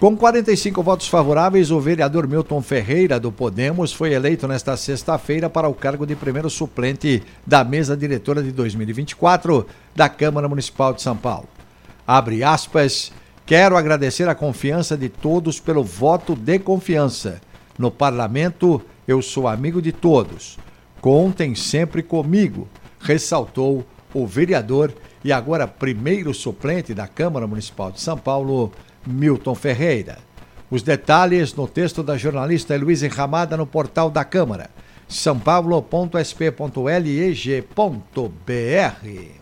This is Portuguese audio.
Com 45 votos favoráveis, o vereador Milton Ferreira, do Podemos, foi eleito nesta sexta-feira para o cargo de primeiro suplente da mesa diretora de 2024 da Câmara Municipal de São Paulo. Abre aspas. Quero agradecer a confiança de todos pelo voto de confiança. No parlamento, eu sou amigo de todos. Contem sempre comigo, ressaltou o vereador e agora primeiro suplente da Câmara Municipal de São Paulo, Milton Ferreira. Os detalhes no texto da jornalista Luiz Ramada no portal da Câmara, sãopaulo.sp.leg.br.